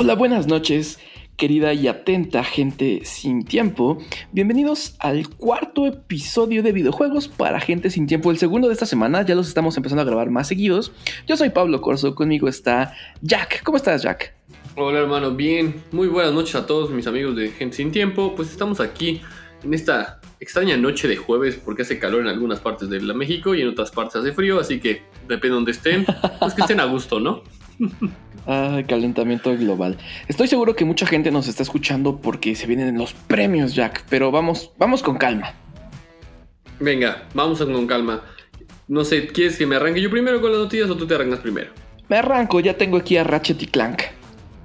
Hola, buenas noches, querida y atenta gente sin tiempo. Bienvenidos al cuarto episodio de videojuegos para gente sin tiempo. El segundo de esta semana, ya los estamos empezando a grabar más seguidos. Yo soy Pablo Corso, conmigo está Jack. ¿Cómo estás, Jack? Hola hermano, bien. Muy buenas noches a todos mis amigos de Gente Sin Tiempo. Pues estamos aquí en esta extraña noche de jueves porque hace calor en algunas partes de la México y en otras partes hace frío, así que depende de donde estén, pues que estén a gusto, ¿no? Ah, calentamiento global. Estoy seguro que mucha gente nos está escuchando porque se vienen los premios, Jack, pero vamos, vamos con calma. Venga, vamos con calma. No sé, ¿quieres que me arranque yo primero con las noticias o tú te arrancas primero? Me arranco, ya tengo aquí a Ratchet y Clank.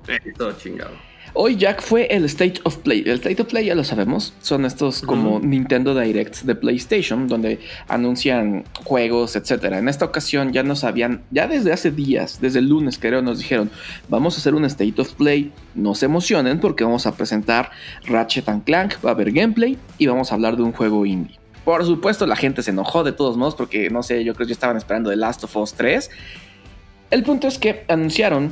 Eh, todo chingado. Hoy Jack fue el State of Play. El State of Play ya lo sabemos. Son estos como Nintendo Directs de PlayStation, donde anuncian juegos, etc. En esta ocasión ya nos habían, ya desde hace días, desde el lunes creo, nos dijeron, vamos a hacer un State of Play. No se emocionen porque vamos a presentar Ratchet and Clank, va a haber gameplay y vamos a hablar de un juego indie. Por supuesto, la gente se enojó de todos modos porque, no sé, yo creo que estaban esperando The Last of Us 3. El punto es que anunciaron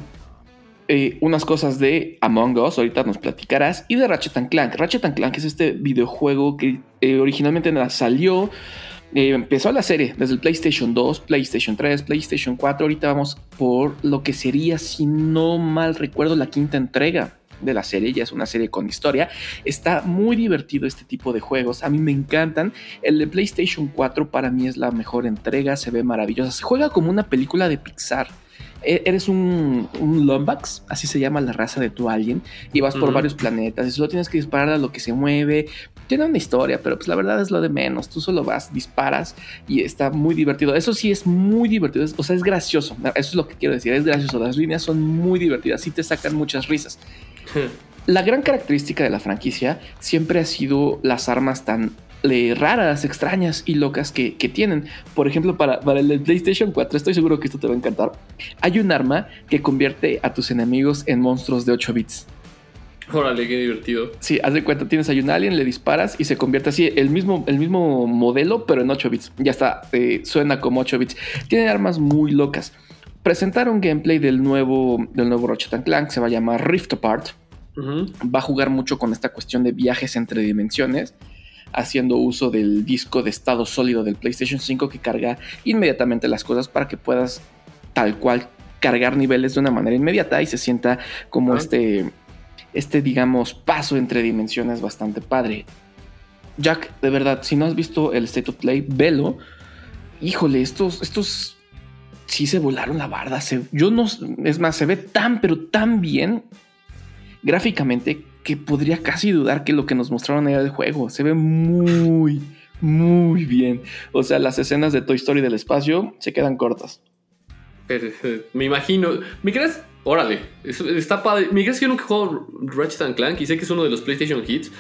eh, unas cosas de Among Us, ahorita nos platicarás, y de Ratchet and Clank. Ratchet and Clank es este videojuego que eh, originalmente salió, eh, empezó la serie desde el PlayStation 2, PlayStation 3, PlayStation 4. Ahorita vamos por lo que sería, si no mal recuerdo, la quinta entrega de la serie, ya es una serie con historia. Está muy divertido este tipo de juegos, a mí me encantan. El de PlayStation 4 para mí es la mejor entrega, se ve maravillosa, se juega como una película de Pixar. E-, eres un, un Lombax, así se llama la raza de tu alien, y vas por varios planetas y solo tienes que disparar a lo que se mueve. Tiene una historia, pero pues la verdad es lo de menos. Tú solo vas, disparas y está muy divertido. Eso sí es muy divertido, o sea, es gracioso. Eso es lo que quiero decir, es gracioso. Las líneas son muy divertidas, sí te sacan muchas risas. La gran característica de la franquicia siempre ha sido las armas tan raras, extrañas y locas que, tienen. Por ejemplo, para, para, el PlayStation 4, estoy seguro que esto te va a encantar. Hay un arma que convierte a tus enemigos en monstruos de 8 bits. Órale, qué divertido. Sí, haz de cuenta, tienes a un alien, le disparas y se convierte así, el mismo, el mismo modelo, pero en 8 bits. Ya está, eh, suena como 8 bits. Tiene armas muy locas. Presentaron gameplay del nuevo, del nuevo Ratchet Clank, se va a llamar Rift Apart. Va a jugar mucho con esta cuestión de viajes entre dimensiones haciendo uso del disco de estado sólido del PlayStation 5 que carga inmediatamente las cosas para que puedas tal cual cargar niveles de una manera inmediata y se sienta como este, este, digamos, paso entre dimensiones bastante padre. Jack, de verdad, si no has visto el State of Play, velo. Híjole, estos, estos sí se volaron la barda. yo no, es más, se ve tan, pero tan bien gráficamente que podría casi dudar que lo que nos mostraron era el juego. Se ve muy, muy bien. O sea, las escenas de Toy Story del espacio se quedan cortas. Me imagino. ¿Me crees? Órale, está padre. Me crees que yo nunca jugado Ratchet Clank y sé que es uno de los PlayStation Hits.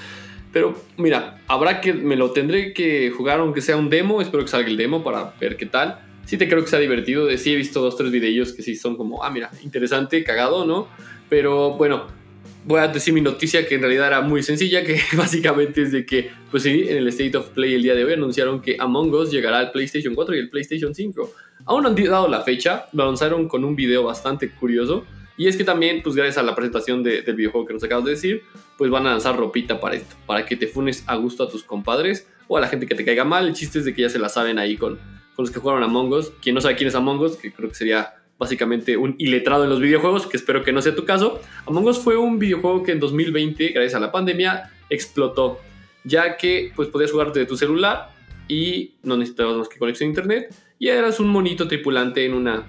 Pero mira, habrá que. Me lo tendré que jugar aunque sea un demo. Espero que salga el demo para ver qué tal. Sí te creo que sea divertido. Sí he visto dos, tres videos que sí son como, ah, mira, interesante, cagado, ¿no? Pero bueno, voy a decir mi noticia que en realidad era muy sencilla, que básicamente es de que, pues sí, en el State of Play el día de hoy anunciaron que Among Us llegará al PlayStation 4 y el PlayStation 5. Aún no han dado la fecha, lo lanzaron con un video bastante curioso. Y es que también, pues gracias a la presentación del videojuego que nos acabas de decir, pues van a lanzar ropita para esto, para que te funes a gusto a tus compadres o a la gente que te caiga mal. El chiste es de que ya se la saben ahí con, con los que jugaron Among Us. Quien no sabe quién es Among Us, que creo que sería básicamente un iletrado en los videojuegos, que espero que no sea tu caso. Among Us fue un videojuego que en 2020, gracias a la pandemia, explotó, ya que pues podías jugar desde tu celular y no necesitabas más que conexión a internet y eras un monito tripulante en una,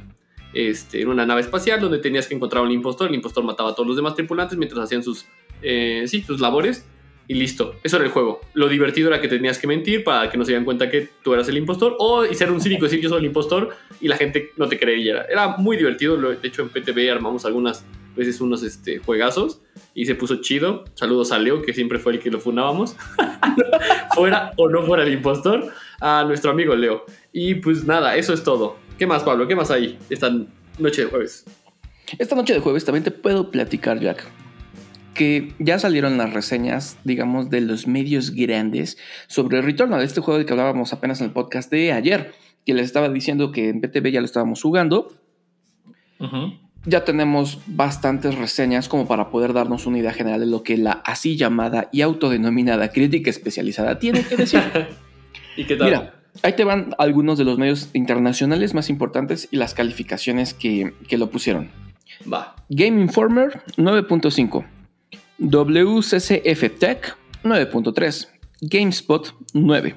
este, en una nave espacial donde tenías que encontrar un impostor, el impostor mataba a todos los demás tripulantes mientras hacían sus, eh, sí, sus labores y listo. Eso era el juego. Lo divertido era que tenías que mentir para que no se dieran cuenta que tú eras el impostor o ser un cínico y decir yo soy el impostor y la gente no te creía. Era muy divertido. De hecho, en PTV armamos algunas veces unos este, juegazos y se puso chido. Saludos a Leo, que siempre fue el que lo fundábamos. fuera o no fuera el impostor, a nuestro amigo Leo. Y pues nada, eso es todo. ¿Qué más, Pablo? ¿Qué más hay esta noche de jueves? Esta noche de jueves también te puedo platicar, Jack que ya salieron las reseñas, digamos, de los medios grandes sobre el retorno de este juego del que hablábamos apenas en el podcast de ayer, que les estaba diciendo que en PTV ya lo estábamos jugando. ya tenemos bastantes reseñas como para poder darnos una idea general de lo que la así llamada y autodenominada crítica especializada tiene que decir. ¿Y qué tal? Mira, ahí te van algunos de los medios internacionales más importantes y las calificaciones que, que lo pusieron. Va. Game Informer 9.5, WCCF Tech 9.3, GameSpot 9,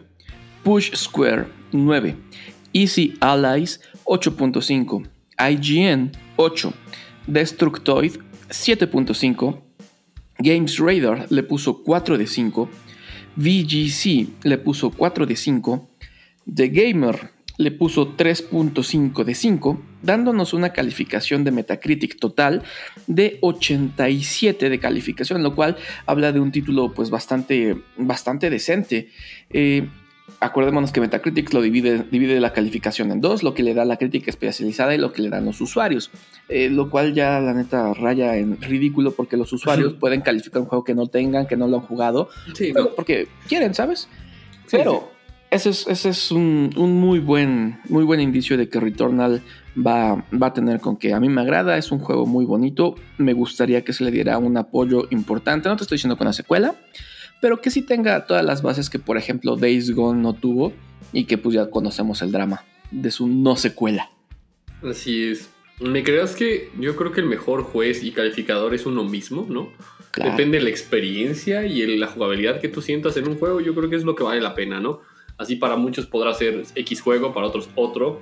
Push Square 9, Easy Allies 8.5, IGN 8, Destructoid 7.5, Games Radar le puso 4 de 5, VGC le puso 4 de 5, The Gamer le puso 3.5 de 5, dándonos una calificación de Metacritic total de 87 de calificación, lo cual habla de un título pues bastante, bastante decente. Eh, acordémonos que Metacritic lo divide, divide la calificación en dos, lo que le da la crítica especializada y lo que le dan los usuarios, eh, lo cual ya la neta raya en ridículo porque los usuarios pueden calificar un juego que no tengan, que no lo han jugado, Sí, no. porque quieren, ¿sabes? Sí, pero ese es, ese es un, un muy, buen, muy buen indicio de que Returnal va, va a tener con que a mí me agrada, es un juego muy bonito, me gustaría que se le diera un apoyo importante, no te estoy diciendo con la secuela, pero que sí tenga todas las bases que, por ejemplo, Days Gone no tuvo y que pues ya conocemos el drama de su no secuela. Así es. ¿Me creas que yo creo que el mejor juez y calificador es uno mismo, ¿no? Claro. Depende de la experiencia y el- la jugabilidad que tú sientas en un juego, yo creo que es lo que vale la pena, ¿no? Así para muchos podrá ser X juego, para otros otro.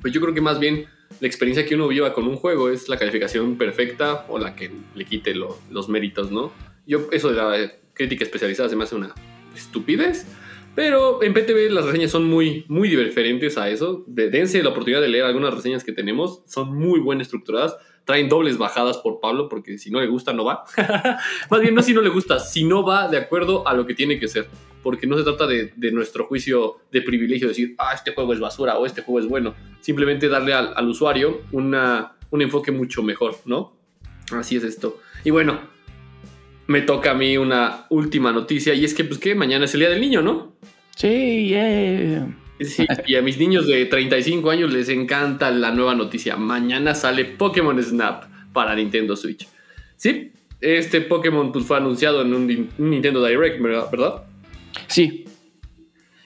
Pues yo creo que más bien la experiencia que uno viva con un juego es la calificación perfecta o la que le quite lo- los méritos, ¿no? Yo eso de la crítica especializada se me hace una estupidez. Pero en PTV las reseñas son muy, muy diferentes a eso. De- dense la oportunidad de leer algunas reseñas que tenemos. Son muy bien estructuradas. Traen dobles bajadas por Pablo porque si no le gusta no va. Más bien no si no le gusta, si no va de acuerdo a lo que tiene que ser. Porque no se trata de, de nuestro juicio de privilegio decir, ah, este juego es basura o este juego es bueno. Simplemente darle al, al usuario una, un enfoque mucho mejor, ¿no? Así es esto. Y bueno, me toca a mí una última noticia y es que pues que mañana es el Día del Niño, ¿no? Sí, yeah. Sí, y a mis niños de 35 años les encanta la nueva noticia. Mañana sale Pokémon Snap para Nintendo Switch. Sí, este Pokémon pues, fue anunciado en un, un Nintendo Direct, ¿verdad? Sí,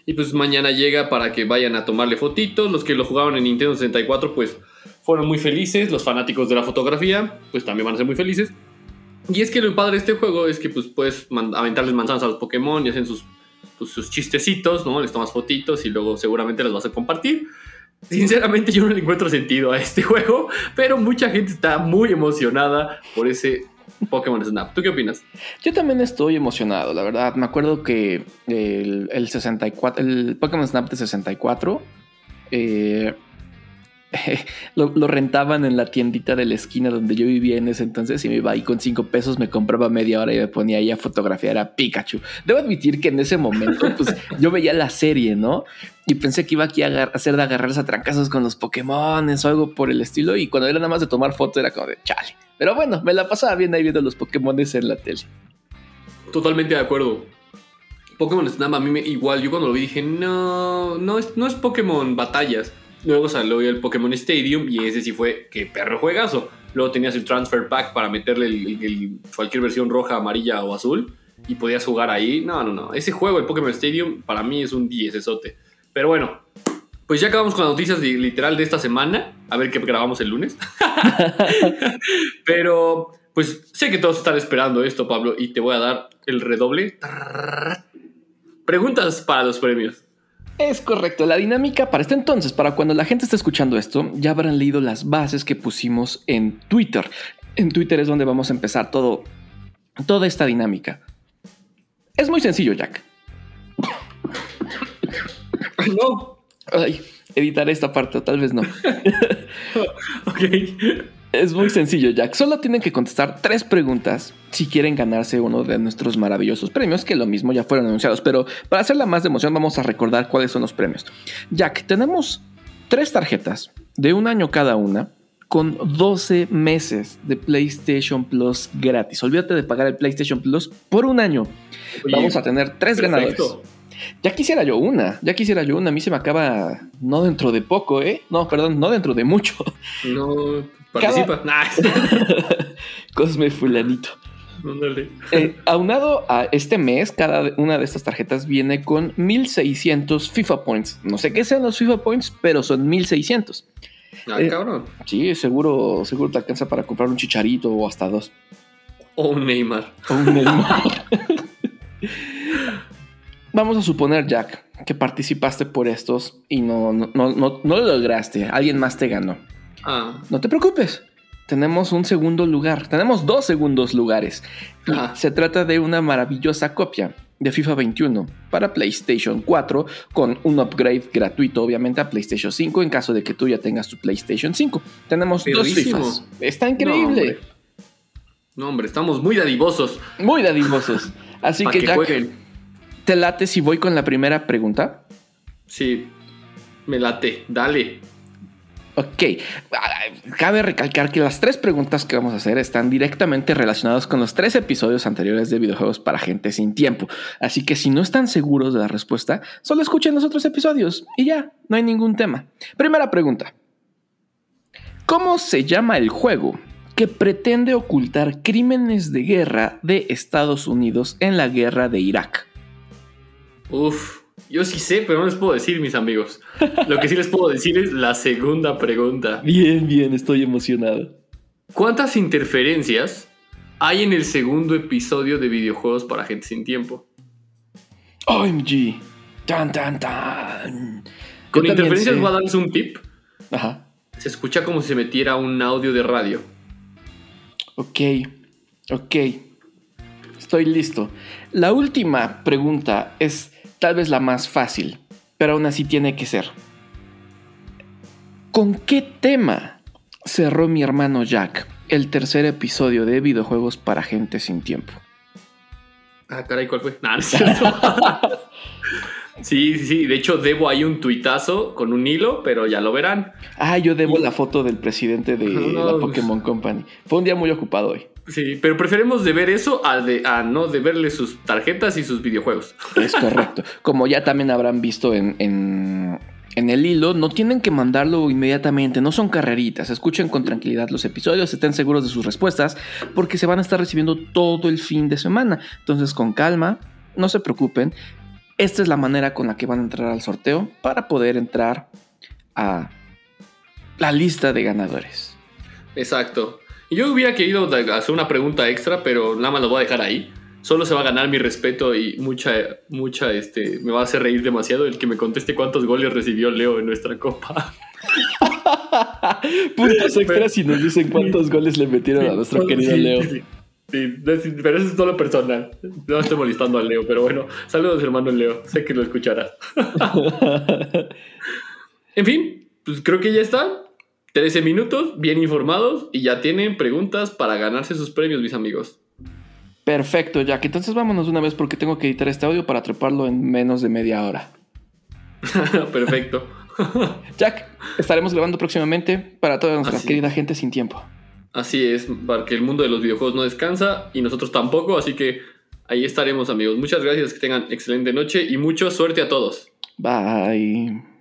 Y pues mañana llega para que vayan a tomarle fotitos. Los que lo jugaban en Nintendo 64 pues fueron muy felices. Los fanáticos de la fotografía pues también van a ser muy felices. Y es que lo padre de este juego es que pues puedes aventarles manzanas a los Pokémon y hacen sus, pues, sus chistecitos, ¿no? Les tomas fotitos y luego seguramente las vas a compartir. Sinceramente yo no le encuentro sentido a este juego, pero mucha gente está muy emocionada por ese Pokémon Snap. ¿Tú qué opinas? Yo también estoy emocionado, la verdad. Me acuerdo que el, el 64, el Pokémon Snap de 64, eh, lo, lo rentaban en la tiendita de la esquina donde yo vivía en ese entonces y me iba ahí con 5 pesos, me compraba media hora y me ponía ahí a fotografiar a Pikachu. Debo admitir que en ese momento, pues yo veía la serie, ¿no? Y pensé que iba aquí a hacer de agarrarse a trancazos con los Pokémon o algo por el estilo. Y cuando era nada más de tomar fotos era como de chale. Pero bueno, me la pasaba bien ahí viendo los Pokémon en la tele. Totalmente de acuerdo. Pokémon Snap a mí me, igual, yo cuando lo vi dije, no, no es, no es Pokémon Batallas. Luego salió el Pokémon Stadium y ese sí fue, que perro juegazo. Luego tenías el Transfer Pack para meterle el- el- el- cualquier versión roja, amarilla o azul y podías jugar ahí. No, no, no. Ese juego, el Pokémon Stadium, para mí es un 10 esote. Pero bueno, pues ya acabamos con las noticias de- literal de esta semana. A ver qué grabamos el lunes. Pero, pues sé que todos están esperando esto, Pablo, y te voy a dar el redoble. Preguntas para los premios. Es correcto, la dinámica para este entonces, para cuando la gente esté escuchando esto, ya habrán leído las bases que pusimos en Twitter. En Twitter es donde vamos a empezar todo, toda esta dinámica. Es muy sencillo, Jack. No. Ay, editaré esta parte, tal vez no. Ok. Es muy sencillo, Jack. Solo tienen que contestar tres preguntas si quieren ganarse uno de nuestros maravillosos premios, que lo mismo ya fueron anunciados. Pero para hacerla más de emoción, vamos a recordar cuáles son los premios. Jack, tenemos tres tarjetas de un año cada una con 12 meses de PlayStation Plus gratis. Olvídate de pagar el PlayStation Plus por un año. Oye, vamos a tener tres perfecto. ganadores. Ya quisiera yo una, ya quisiera yo una. A mí se me acaba no dentro de poco, ¿eh? No, perdón, no dentro de mucho. No, participa. Cosme fulanito. Eh, aunado a este mes, cada una de estas tarjetas viene con 1600 FIFA Points. No sé qué sean los FIFA Points, pero son 1600. Ah, eh, cabrón. Sí, seguro, seguro te alcanza para comprar un chicharito o hasta dos. O un Neymar. O un Neymar. Vamos a suponer, Jack, que participaste por estos y no, no, no, no lo lograste. Alguien más te ganó. Ah. No te preocupes tenemos un segundo lugar. Tenemos dos segundos lugares. se trata de una maravillosa copia de FIFA 21 para PlayStation 4 con un upgrade gratuito obviamente a PlayStation 5 en caso de que tú ya tengas tu PlayStation 5. Tenemos dos FIFAs. Está increíble. No hombre. estamos muy dadivosos. Muy dadivosos. Así que, ya ¿te late si voy con la primera pregunta? Sí, me late. Dale. Ok, cabe recalcar que las tres preguntas que vamos a hacer están directamente relacionadas con los tres episodios anteriores de videojuegos para gente sin tiempo. Así que si no están seguros de la respuesta, solo escuchen los otros episodios y ya, no hay ningún tema. Primera pregunta. ¿Cómo se llama el juego que pretende ocultar crímenes de guerra de Estados Unidos en la guerra de Irak? Uf, yo sí sé, pero no les puedo decir, mis amigos. Lo que sí les puedo decir es la segunda pregunta. Bien, bien, estoy emocionado. ¿Cuántas interferencias hay en el segundo episodio de videojuegos para gente sin tiempo? OMG. Tan, tan, tan. Con interferencias voy a darles un tip. Ajá. Se escucha como si se metiera un audio de radio. Ok, ok. Estoy listo. La última pregunta es tal vez la más fácil, pero aún así tiene que ser. ¿Con qué tema cerró mi hermano Jack el tercer episodio de videojuegos para gente sin tiempo? Ah, caray, ¿cuál fue? Nah, sí, sí, sí. De hecho, debo ahí un tuitazo con un hilo, pero ya lo verán. Ah, yo debo la foto del presidente de la Pokémon Company. Fue un día muy ocupado hoy. Sí, pero preferimos de ver eso a, de, a no de verle sus tarjetas y sus videojuegos. Es correcto. Como ya también habrán visto en, en, en, el hilo, no tienen que mandarlo inmediatamente, no son carreritas. Escuchen con tranquilidad los episodios, estén seguros de sus respuestas, porque se van a estar recibiendo todo el fin de semana. Entonces, con calma, no se preocupen. Esta es la manera con la que van a entrar al sorteo para poder entrar a la lista de ganadores. Exacto. Yo hubiera querido hacer una pregunta extra, pero nada más lo voy a dejar ahí. Solo se va a ganar mi respeto y mucha, mucha, este, me va a hacer reír demasiado el que me conteste cuántos goles recibió Leo en nuestra copa. Puntos extras si nos dicen cuántos goles le metieron a nuestro querido Leo. Sí, pero eso es todo lo personal. No estoy molestando a Leo, pero bueno, saludos hermano Leo, sé que lo escucharás. en fin, pues creo que ya está. 13 minutos, bien informados y ya tienen preguntas para ganarse sus premios, mis amigos. Perfecto, Jack. Entonces vámonos una vez porque tengo que editar este audio para treparlo en menos de media hora. Perfecto. Jack, estaremos grabando próximamente para toda nuestra querida gente sin tiempo. Así es, para que el mundo de los videojuegos no descansa y nosotros tampoco, así que ahí estaremos amigos. Muchas gracias, que tengan excelente noche y mucha suerte a todos. Bye.